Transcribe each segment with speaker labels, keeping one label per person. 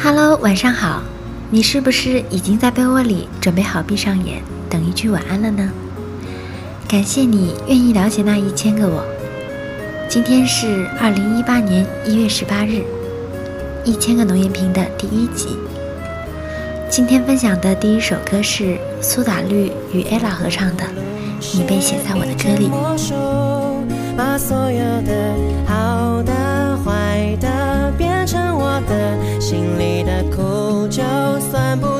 Speaker 1: Hello，晚上好。你是不是已经在被窝里准备好闭上眼，等一句晚安了呢？感谢你愿意了解那一千个我。今天是二零一八年一月十八日，一千个农业瓶的第一集。今天分享的第一首歌是苏打绿与 ella 合唱的《你被写在我的歌里》。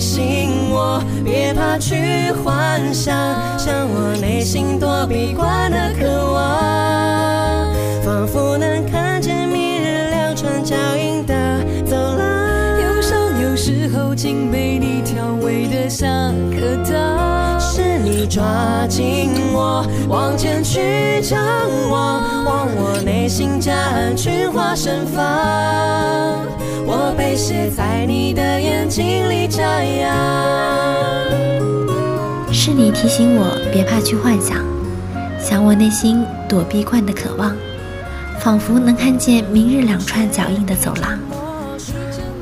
Speaker 2: 提醒我别怕去幻想，像我内心躲避惯的渴望，仿佛能看见明日两串脚印的走廊。
Speaker 3: 忧伤有时候竟被你调味得像颗糖。
Speaker 2: 是你抓紧我往前去张望，望我内心夹岸群花盛放，我被写在你的眼
Speaker 1: 提醒我别怕去幻想，想我内心躲避惯的渴望，仿佛能看见明日两串脚印的走廊。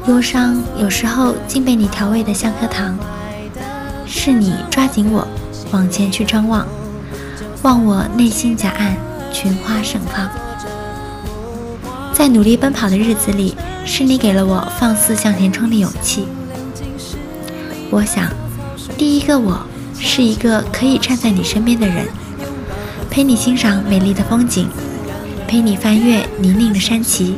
Speaker 1: 忧伤有时候竟被你调味的像颗糖。是你抓紧我往前去张望，望我内心夹岸群花盛放。在努力奔跑的日子里，是你给了我放肆向前冲的勇气。我想，第一个我是一个可以站在你身边的人，陪你欣赏美丽的风景，陪你翻越泥泞的山崎。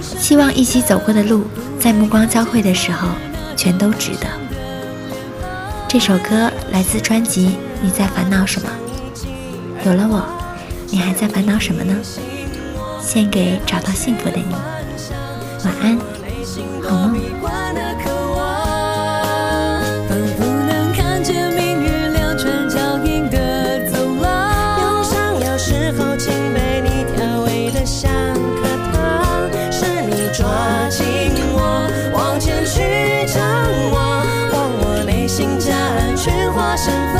Speaker 1: 希望一起走过的路，在目光交汇的时候，全都值得。这首歌来自专辑《你在烦恼什么》。有了我，你还在烦恼什么呢？献给找到幸福的你。晚安，好梦。
Speaker 2: 群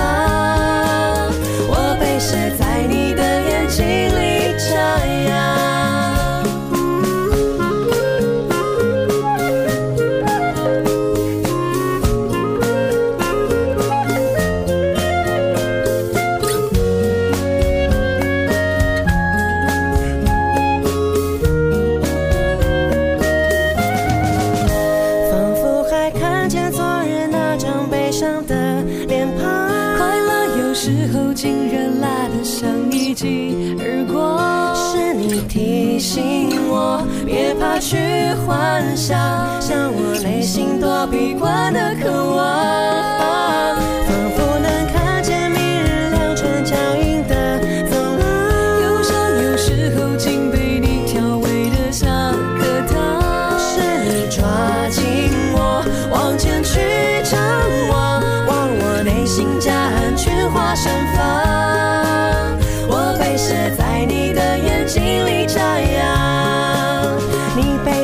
Speaker 3: 像一记耳光。
Speaker 2: 是你提醒我别怕去幻想，像我内心躲避惯的渴望，仿佛能看见明日两串脚印的走廊。
Speaker 3: 忧伤有时候竟被你调味得像颗糖。
Speaker 2: 是你抓紧我往前去张望，望我内心夹岸群花盛放，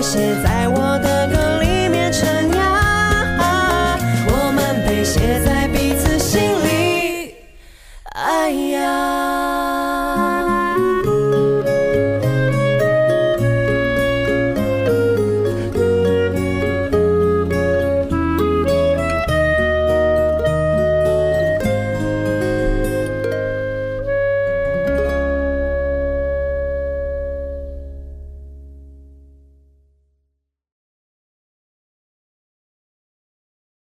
Speaker 2: 写在我的歌里面，成呀，我们被写在彼此心里，哎呀。